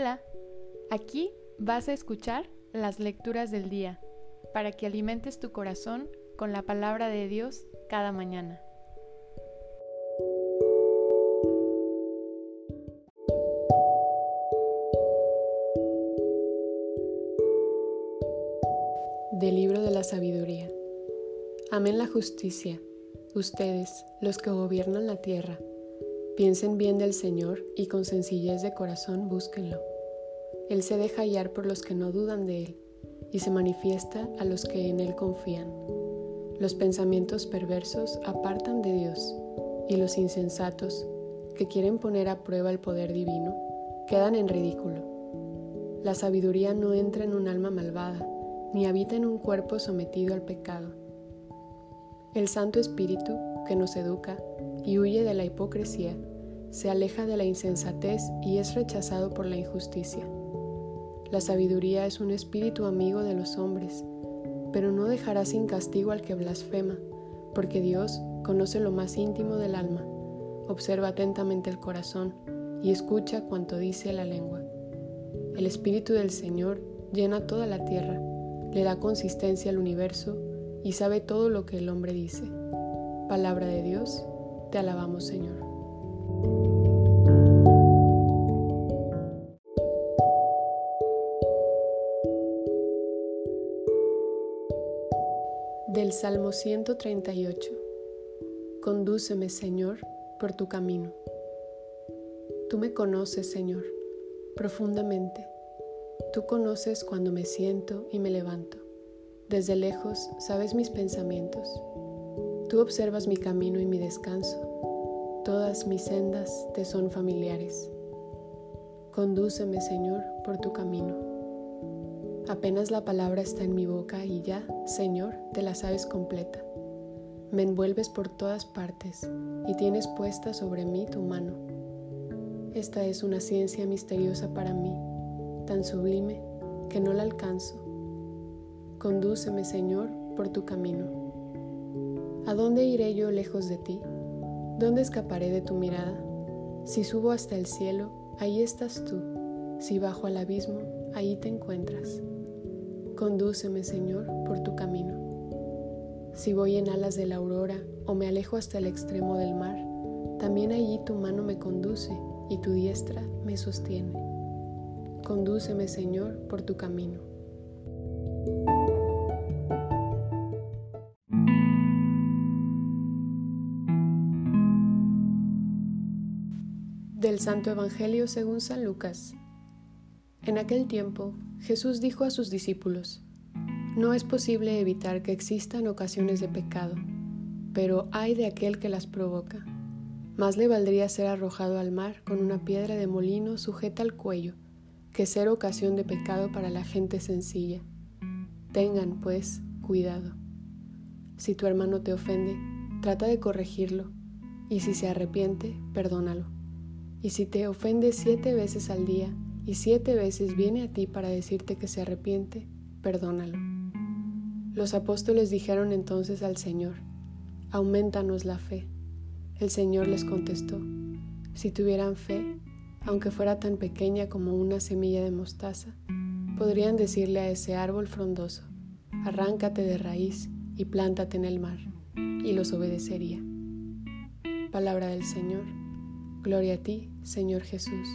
Hola, aquí vas a escuchar las lecturas del día para que alimentes tu corazón con la palabra de Dios cada mañana. Del libro de la sabiduría. Amén la justicia, ustedes, los que gobiernan la tierra Piensen bien del Señor y con sencillez de corazón búsquenlo. Él se deja hallar por los que no dudan de Él y se manifiesta a los que en Él confían. Los pensamientos perversos apartan de Dios y los insensatos, que quieren poner a prueba el poder divino, quedan en ridículo. La sabiduría no entra en un alma malvada, ni habita en un cuerpo sometido al pecado. El Santo Espíritu, que nos educa y huye de la hipocresía, se aleja de la insensatez y es rechazado por la injusticia. La sabiduría es un espíritu amigo de los hombres, pero no dejará sin castigo al que blasfema, porque Dios conoce lo más íntimo del alma, observa atentamente el corazón y escucha cuanto dice la lengua. El Espíritu del Señor llena toda la tierra, le da consistencia al universo y sabe todo lo que el hombre dice. Palabra de Dios, te alabamos Señor. Del Salmo 138. Condúceme, Señor, por tu camino. Tú me conoces, Señor, profundamente. Tú conoces cuando me siento y me levanto. Desde lejos sabes mis pensamientos. Tú observas mi camino y mi descanso. Todas mis sendas te son familiares. Condúceme, Señor, por tu camino. Apenas la palabra está en mi boca y ya, Señor, te la sabes completa. Me envuelves por todas partes y tienes puesta sobre mí tu mano. Esta es una ciencia misteriosa para mí, tan sublime que no la alcanzo. Condúceme, Señor, por tu camino. ¿A dónde iré yo lejos de ti? ¿Dónde escaparé de tu mirada? Si subo hasta el cielo, ahí estás tú. Si bajo al abismo, ahí te encuentras. Condúceme, Señor, por tu camino. Si voy en alas de la aurora o me alejo hasta el extremo del mar, también allí tu mano me conduce y tu diestra me sostiene. Condúceme, Señor, por tu camino. Del Santo Evangelio según San Lucas. En aquel tiempo, Jesús dijo a sus discípulos, No es posible evitar que existan ocasiones de pecado, pero hay de aquel que las provoca. Más le valdría ser arrojado al mar con una piedra de molino sujeta al cuello, que ser ocasión de pecado para la gente sencilla. Tengan, pues, cuidado. Si tu hermano te ofende, trata de corregirlo, y si se arrepiente, perdónalo. Y si te ofende siete veces al día y siete veces viene a ti para decirte que se arrepiente, perdónalo. Los apóstoles dijeron entonces al Señor, aumentanos la fe. El Señor les contestó, si tuvieran fe, aunque fuera tan pequeña como una semilla de mostaza, podrían decirle a ese árbol frondoso, arráncate de raíz y plántate en el mar, y los obedecería. Palabra del Señor. Gloria a ti, Señor Jesús.